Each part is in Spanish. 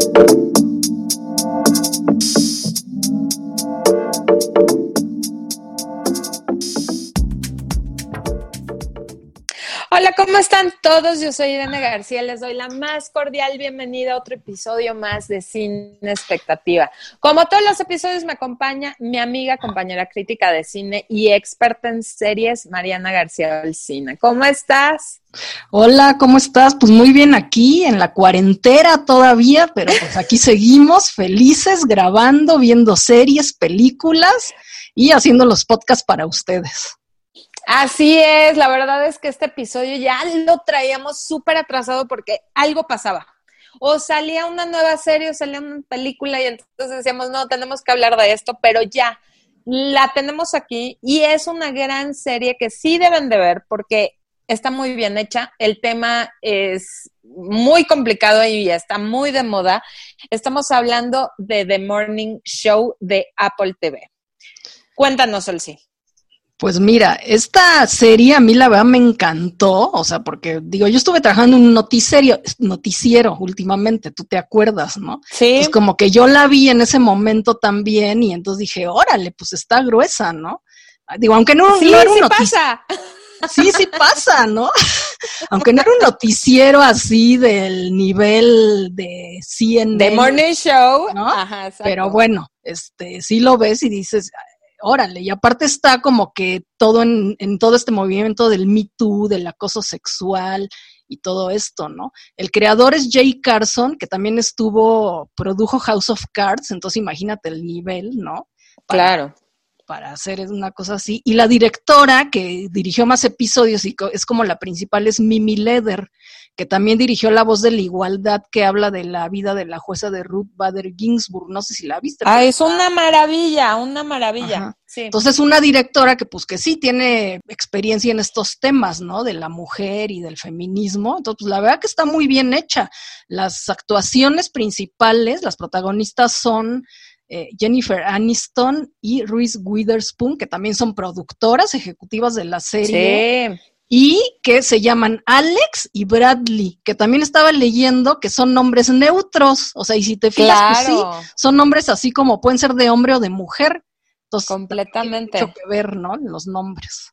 Thank you. Todos? Yo soy Irene García, les doy la más cordial bienvenida a otro episodio más de Cine Expectativa. Como todos los episodios me acompaña mi amiga, compañera crítica de cine y experta en series, Mariana García Olcina. ¿Cómo estás? Hola, ¿cómo estás? Pues muy bien aquí, en la cuarentena todavía, pero pues aquí seguimos felices, grabando, viendo series, películas y haciendo los podcasts para ustedes. Así es, la verdad es que este episodio ya lo traíamos súper atrasado porque algo pasaba. O salía una nueva serie o salía una película y entonces decíamos, no, tenemos que hablar de esto, pero ya la tenemos aquí y es una gran serie que sí deben de ver porque está muy bien hecha, el tema es muy complicado y está muy de moda. Estamos hablando de The Morning Show de Apple TV. Cuéntanos, sí. Pues mira, esta serie a mí la verdad me encantó, o sea, porque digo, yo estuve trabajando en un noticiero, noticiero últimamente, tú te acuerdas, ¿no? Sí. Pues como que yo la vi en ese momento también y entonces dije, órale, pues está gruesa, ¿no? Digo, aunque no, sí, no era un sí pasa. Sí, sí pasa, ¿no? Aunque no era un noticiero así del nivel de CNN. The Morning Show. ¿no? Ajá, exacto. Pero bueno, este, sí lo ves y dices, órale, y aparte está como que todo en, en todo este movimiento del Me Too, del acoso sexual y todo esto, ¿no? El creador es Jay Carson, que también estuvo, produjo House of Cards, entonces imagínate el nivel, ¿no? Para, Claro. Para hacer una cosa así. Y la directora que dirigió más episodios y es como la principal es Mimi Leder, que también dirigió La Voz de la Igualdad, que habla de la vida de la jueza de Ruth Bader Ginsburg. No sé si la viste. Ah, es una maravilla, una maravilla. Sí. entonces, una directora que pues que sí tiene experiencia en estos temas, ¿no? De la mujer y del feminismo. Entonces, pues, la verdad que está muy bien hecha. Las actuaciones principales, las protagonistas son eh, Jennifer Aniston y Reese Witherspoon, que también son productoras ejecutivas de la serie. Sí. Y que se llaman Alex y Bradley, que también estaba leyendo que son nombres neutros. O sea, y si te fijas, pues sí, Claro. son nombres así como pueden ser de hombre o de mujer. Entonces, Completamente. tiene mucho que ver, ¿no? Los nombres.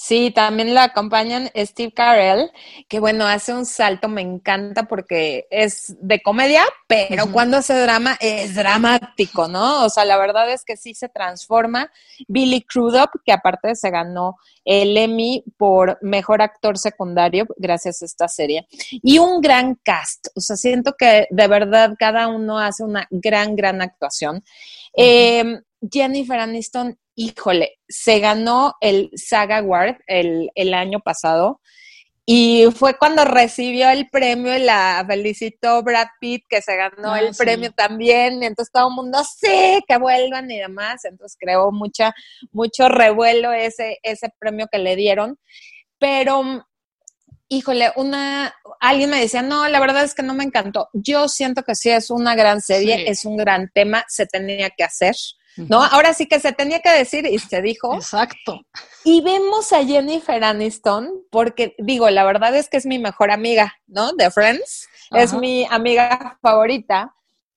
Sí, también la acompañan Steve Carell, que bueno, hace un salto, me encanta porque es de comedia, pero cuando hace drama es dramático, ¿no? O sea, la verdad es que sí se transforma. Billy Crudup, que aparte se ganó el Emmy por mejor actor secundario gracias a esta serie. Y un gran cast, o sea, siento que de verdad cada uno hace una gran, gran actuación. Eh, Jennifer Aniston, híjole, se ganó el Saga Award el, el año pasado y fue cuando recibió el premio y la felicitó Brad Pitt que se ganó Ah, el sí. premio también, y entonces todo el mundo sí, que vuelvan y demás, entonces creó mucha, mucho revuelo ese, ese premio que le dieron, pero híjole, una, alguien me decía, no, la verdad es que no me encantó. Yo siento que sí es una gran serie, Sí. es un gran tema, se tenía que hacer, ¿no? Ahora sí que se tenía que decir y se dijo. Exacto. Y vemos a Jennifer Aniston, porque digo, la verdad es que es mi mejor amiga, ¿no? De Friends, es mi amiga favorita.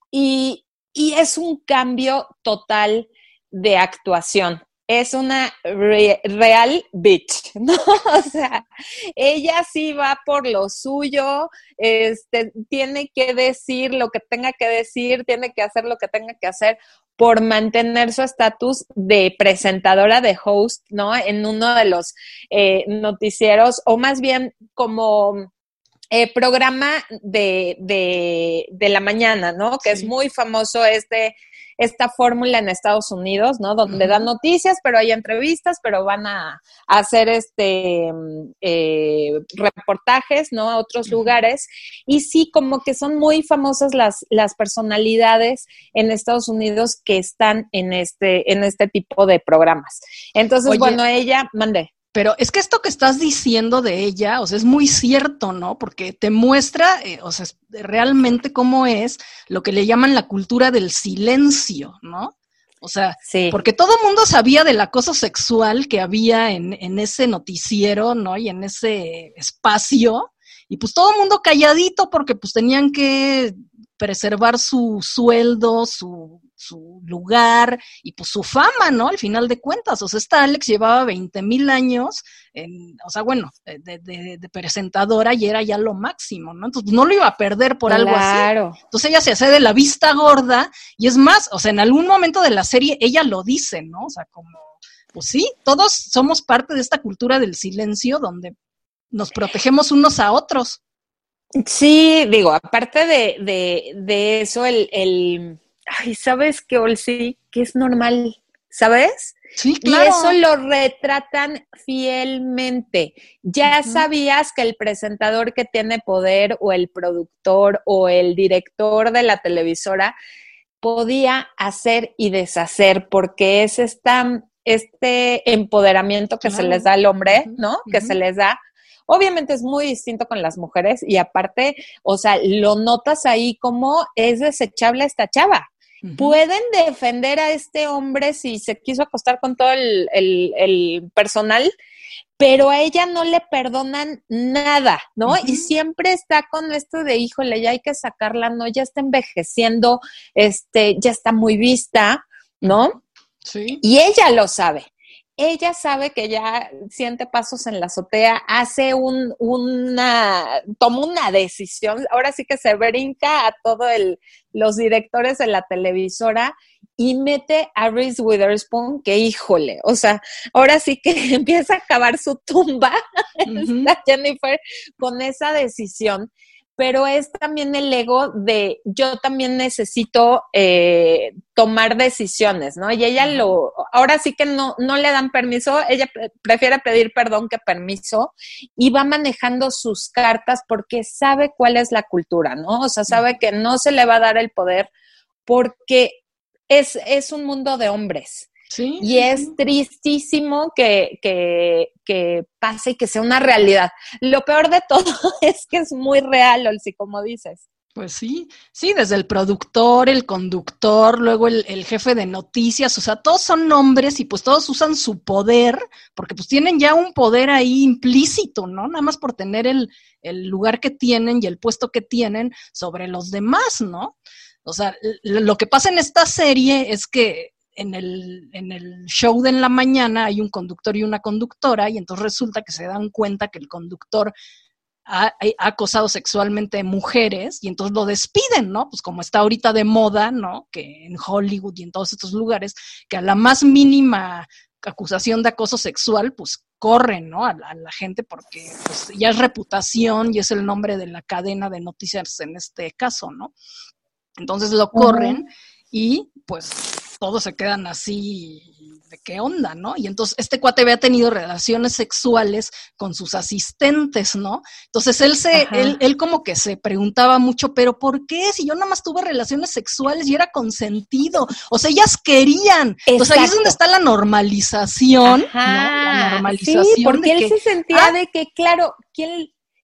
Y, y es un cambio total de actuación. Es una re- real bitch, ¿no? O sea, ella sí va por lo suyo, este, tiene que decir lo que tenga que decir, tiene que hacer lo que tenga que hacer por mantener su estatus de presentadora de host, ¿no? En uno de los eh, noticieros, o más bien como eh, programa de, de, de la mañana, ¿no? Que es muy famoso este, esta fórmula en Estados Unidos, ¿no? Donde dan noticias, pero hay entrevistas, pero van a, a hacer este mm, eh, reportajes, ¿no? A otros lugares. Y sí, como que son muy famosas las, las personalidades en Estados Unidos que están en este, en este tipo de programas. Entonces, Oye. bueno, ella, mandé. Pero es que esto que estás diciendo de ella, o sea, es muy cierto, ¿no? Porque te muestra, eh, o sea, realmente cómo es lo que le llaman la cultura del silencio, ¿no? O sea, Sí. porque todo el mundo sabía del acoso sexual que había en, en ese noticiero, ¿no? Y en ese espacio. y pues todo el mundo calladito porque pues tenían que preservar su sueldo, su, su, lugar y pues su fama, ¿no? Al final de cuentas. O sea, esta Alex llevaba 20 mil años, en, o sea, bueno, de, de, presentadora y era ya lo máximo, ¿no? Entonces no lo iba a perder por algo así. Entonces ella se hace de la vista gorda y es más, o sea, en algún momento de la serie ella lo dice, ¿no? O sea, como, pues sí, todos somos parte de esta cultura del silencio donde nos protegemos unos a otros. Sí, digo, aparte de, de, de eso, el, el, ay, ¿sabes qué, Olsi? Que es normal, ¿sabes? Sí, claro. Y eso lo retratan fielmente. Ya sabías que el presentador que tiene poder o el productor o el director de la televisora podía hacer y deshacer porque es esta, este empoderamiento que se les da al hombre, ¿no? Que se les da Obviamente es muy distinto con las mujeres y aparte, o sea, lo notas ahí como es desechable esta chava. Pueden defender a este hombre si se quiso acostar con todo el, personal, pero a ella no le perdonan nada, ¿no? Y siempre está con esto de, híjole, ya hay que sacarla, ¿no? Ya está envejeciendo, este, ya está muy vista, ¿no? Sí. Y ella lo sabe ella sabe que ya siente pasos en la azotea, hace un, una, toma una decisión, ahora sí que se brinca a todos los directores de la televisora y mete a Reese Witherspoon, que híjole, o sea, ahora sí que empieza a cavar su tumba, Jennifer, con esa decisión pero es también el ego de yo también necesito eh, tomar decisiones, ¿no? Y ella lo, ahora sí que no, no le dan permiso, ella prefiere pedir perdón que permiso y va manejando sus cartas porque sabe cuál es la cultura, ¿no? O sea, sabe que no se le va a dar el poder porque es, es un mundo de hombres y es tristísimo que, que, pase y que sea una realidad. Lo peor de todo es que es muy real, Olsi, como dices. Pues sí, sí, desde el productor, el conductor, luego el, el, jefe de noticias, o sea, todos son nombres y pues todos usan su poder, porque pues tienen ya un poder ahí implícito, ¿no? Nada más por tener el, el lugar que tienen y el puesto que tienen sobre los demás, ¿no? O sea, lo que pasa en esta serie es que en el, en el show de en la mañana hay un conductor y una conductora y entonces resulta que se dan cuenta que el conductor ha, acosado sexualmente mujeres y entonces lo despiden, ¿no? Pues como está ahorita de moda, ¿no? Que en Hollywood y en todos estos lugares, que a la más mínima acusación de acoso sexual, pues corren, ¿no? A, la gente porque pues, ya es reputación y es el nombre de la cadena de noticias en este caso, ¿no? Entonces lo corren y pues todos se quedan así de qué onda, ¿no? Y entonces este cuate había tenido relaciones sexuales con sus asistentes, ¿no? Entonces él se, él, él, como que se preguntaba mucho, pero ¿por qué? Si yo nada más tuve relaciones sexuales y era consentido. O sea, ellas querían. Entonces ahí es donde está la normalización, ¿no? La normalización. Sí, porque él se sentía ah, de que, claro, ¿quién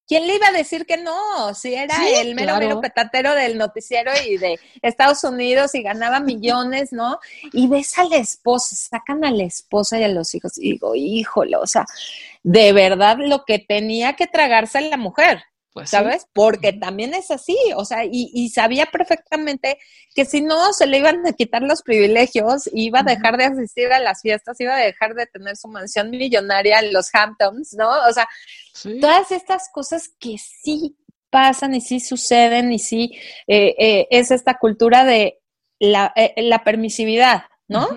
¿quién le iba a decir que no? Si era el mero, mero petatero del noticiero y de Estados Unidos y ganaba millones, ¿no? Y ves a la esposa, sacan a la esposa y a los hijos y digo, híjole, o sea, de verdad lo que tenía que tragarse la mujer. Pues ¿Sabes? Porque también es así, o sea, y, sabía perfectamente que si no se le iban a quitar los privilegios, iba a dejar de asistir a las fiestas, iba a dejar de tener su mansión millonaria en los Hamptons, ¿no? O sea, todas estas cosas que sí pasan y sí suceden y sí eh, eh, es esta cultura de la, eh, la permisividad, ¿no?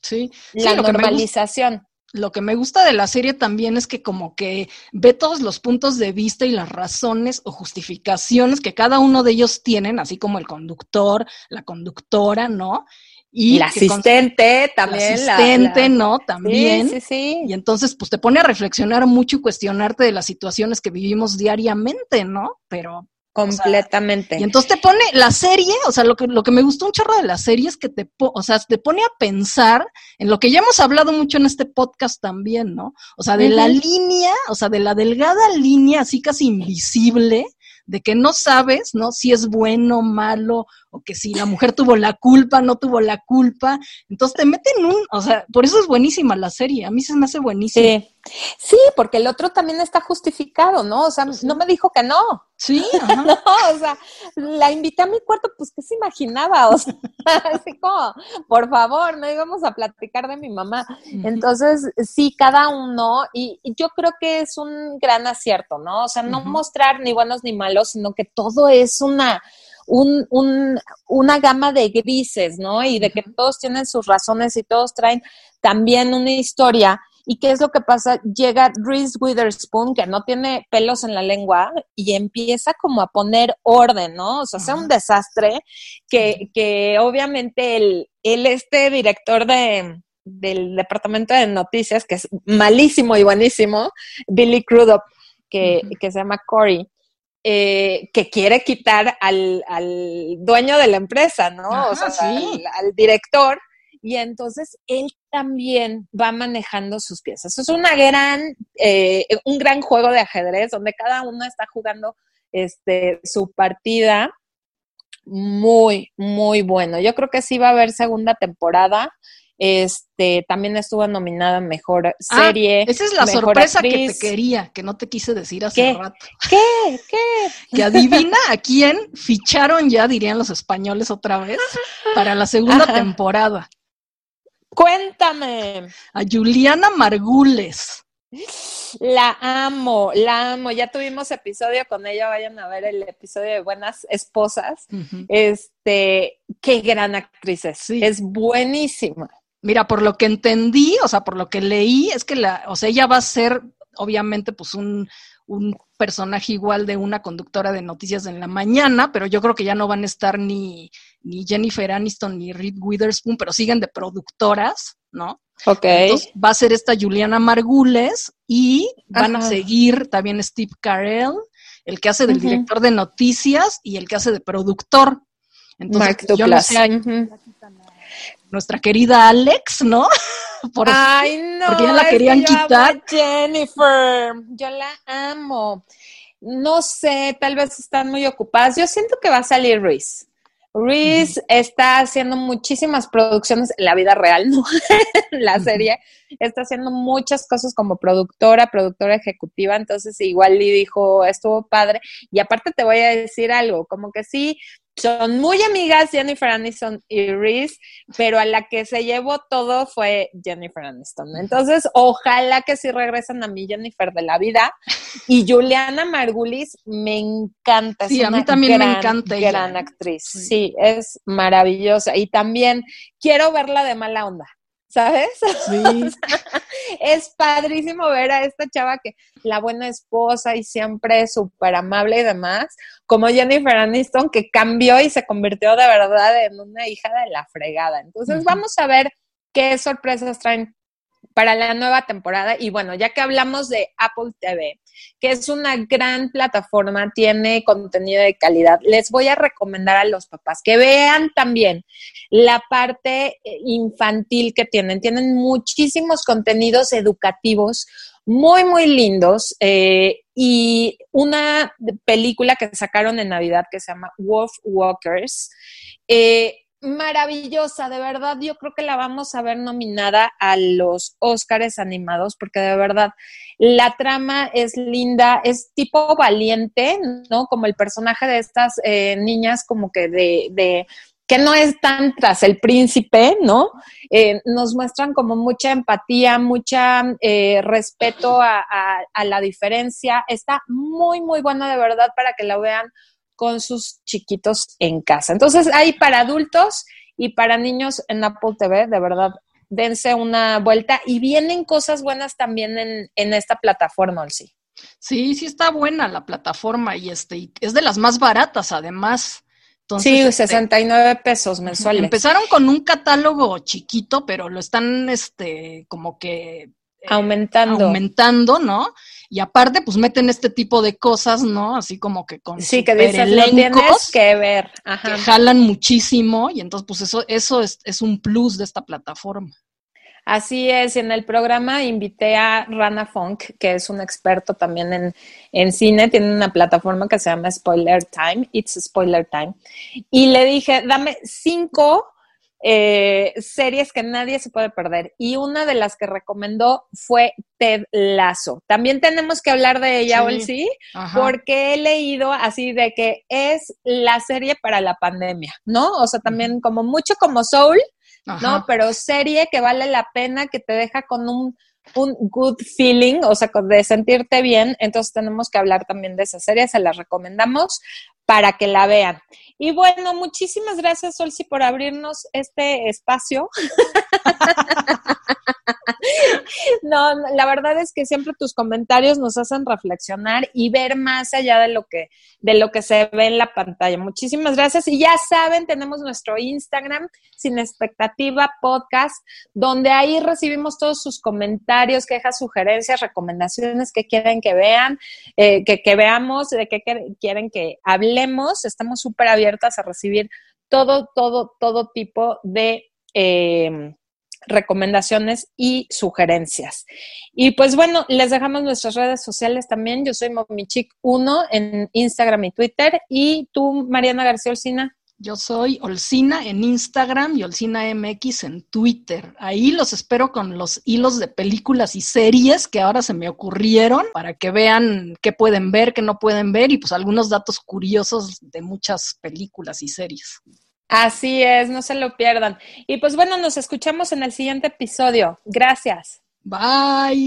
Sí. La normalización lo que me gusta de la serie también es que como que ve todos los puntos de vista y las razones o justificaciones que cada uno de ellos tienen, así como el conductor, la conductora, ¿no? Y la asistente también. La asistente, ¿no? También. Sí, sí, sí. Y entonces, pues te pone a reflexionar mucho y cuestionarte de las situaciones que vivimos diariamente, ¿no? Pero Completamente. y entonces te pone la serie, o sea, lo que, lo que me gustó un chorro de la serie es que te, o sea, te pone a pensar en lo que ya hemos hablado mucho en este podcast también, ¿no? O sea, de la línea, o sea, de la delgada línea así casi invisible de que no sabes, ¿no? Si es bueno, malo, o que si la mujer tuvo la culpa, no tuvo la culpa. Entonces te meten un, o sea, por eso es buenísima la serie, a mí se me hace buenísima. Sí, Sí, porque el otro también está justificado, ¿no? O sea, no me dijo que no. Sí, no, o sea, la invité a mi cuarto, pues que se imaginaba, o sea, así como, por favor, no íbamos a platicar de mi mamá. Entonces, sí, cada uno, y, yo creo que es un gran acierto, ¿no? O sea, no mostrar ni buenos ni malos, sino que todo es una, un, un, una gama de grises, ¿no? Y de que todos tienen sus razones y todos traen también una historia ¿Y qué es lo que pasa? Llega Reese Witherspoon, que no tiene pelos en la lengua, y empieza como a poner orden, ¿no? O sea, hace un desastre que, que obviamente el, el este director de, del departamento de noticias, que es malísimo y buenísimo, Billy Crudup, que, que se llama Corey, eh, que quiere quitar al, al, dueño de la empresa, ¿no? o sea, al, director, y entonces él también va manejando sus piezas. Es una gran, eh, un gran juego de ajedrez donde cada uno está jugando este, su partida muy, muy bueno. Yo creo que sí va a haber segunda temporada. Este, también estuvo nominada Mejor ah, Serie. esa es la sorpresa que te quería, que no te quise decir hace rato. ¿Qué? ¿Qué? Que adivina a quién ficharon ya, dirían los españoles otra vez, para la segunda temporada. Cuéntame. A Juliana Margules. La amo, la amo. Ya tuvimos episodio con ella, vayan a ver el episodio de Buenas Esposas. Este, qué gran actriz es. Es buenísima. Mira, por lo que entendí, o sea, por lo que leí, es que la, o sea, ella va a ser, obviamente, pues un, un personaje igual de una conductora de noticias en la mañana, pero yo creo que ya no van a estar ni, ni Jennifer Aniston ni Reed Witherspoon, pero siguen de productoras, ¿no? Ok. Entonces va a ser esta Juliana Margules y van a seguir también Steve Carell, el que hace del director de noticias y el que hace de productor. Entonces, yo no sé, nuestra querida Alex, ¿no? Por, Ay, no, porque ya la querían quitar. Jennifer, yo la amo. No sé, tal vez están muy ocupadas. Yo siento que va a salir Reese. Reese está haciendo muchísimas producciones en la vida real, ¿no? la serie. Está haciendo muchas cosas como productora, productora ejecutiva, entonces igual le dijo, estuvo padre. Y aparte te voy a decir algo, como que sí, son muy amigas Jennifer Aniston y Reese, pero a la que se llevó todo fue Jennifer Aniston. Entonces, ojalá que sí regresen a mí Jennifer de la vida. Y Juliana Margulis me encanta. Sí, a mí también me encanta. Gran actriz. sí, es maravillosa. Y también quiero verla de mala onda. ¿Sabes? Sí. es padrísimo ver a esta chava que la buena esposa y siempre súper amable y demás, como Jennifer Aniston, que cambió y se convirtió de verdad en una hija de la fregada. Entonces, vamos a ver qué sorpresas traen para la nueva temporada. Y bueno, ya que hablamos de Apple TV, que es una gran plataforma, tiene contenido de calidad, les voy a recomendar a los papás que vean también la parte eh, infantil que tienen. Tienen muchísimos contenidos educativos muy, muy lindos. Eh, y una película que sacaron en Navidad que se llama Wolf Walkers. Eh, maravillosa, de verdad, yo creo que la vamos a ver nominada a los Óscares animados, porque de verdad la trama es linda, es tipo valiente, ¿no? Como el personaje de estas eh, niñas, como que de, de, que no es tan tras el príncipe, ¿no? Eh, nos muestran como mucha empatía, mucha eh, respeto a, a la diferencia. Está muy, muy buena de verdad para que la vean con sus chiquitos en casa. Entonces, hay para adultos y para niños en Apple TV, de verdad, dense una vuelta y vienen cosas buenas también en, en esta plataforma, sí. Sí, sí está buena la plataforma y este es de las más baratas además. Entonces, sí, 69 este, pesos mensuales. Empezaron con un catálogo chiquito, pero lo están este como que aumentando. aumentando, ¿no? Y aparte, pues meten este tipo de cosas, ¿no? Así como que con sí, que dices, lo tienes que ver, Ajá. que jalan muchísimo y entonces, pues eso, eso es, es un plus de esta plataforma. Así es, en el programa invité a Rana Funk, que es un experto también en, en, cine, tiene una plataforma que se llama Spoiler Time, It's Spoiler Time, y le dije, dame cinco eh, series que nadie se puede perder. Y una de las que recomendó fue Ted Lasso. También tenemos que hablar de ella, sí, porque he leído así de que es la serie para la pandemia, ¿no? O sea, también como mucho como Soul, ¿no? Pero serie que vale la pena, que te deja con un un good feeling, o sea, de sentirte bien, entonces tenemos que hablar también de esa serie, se la recomendamos para que la vean. Y bueno, muchísimas gracias, Solsi, por abrirnos este espacio. no, la verdad es que siempre tus comentarios nos hacen reflexionar y ver más allá de lo que de lo que se ve en la pantalla. Muchísimas gracias y ya saben, tenemos nuestro Instagram sin expectativa podcast donde ahí recibimos todos sus comentarios, quejas, sugerencias, recomendaciones que quieren que vean, eh, que, que veamos, de qué quieren que hablemos. Estamos súper abiertas a recibir todo, todo, todo tipo de eh, recomendaciones y sugerencias. Y pues bueno, les dejamos nuestras redes sociales también. Yo soy Momichic1 en Instagram y Twitter. ¿Y tú, Mariana García Olcina? Yo soy Olcina en Instagram y Olcina MX en Twitter. Ahí los espero con los hilos de películas y series que ahora se me ocurrieron para que vean qué pueden ver, qué no pueden ver y pues algunos datos curiosos de muchas películas y series. Así es, no se lo pierdan. Y pues bueno, nos escuchamos en el siguiente episodio. Gracias. Bye.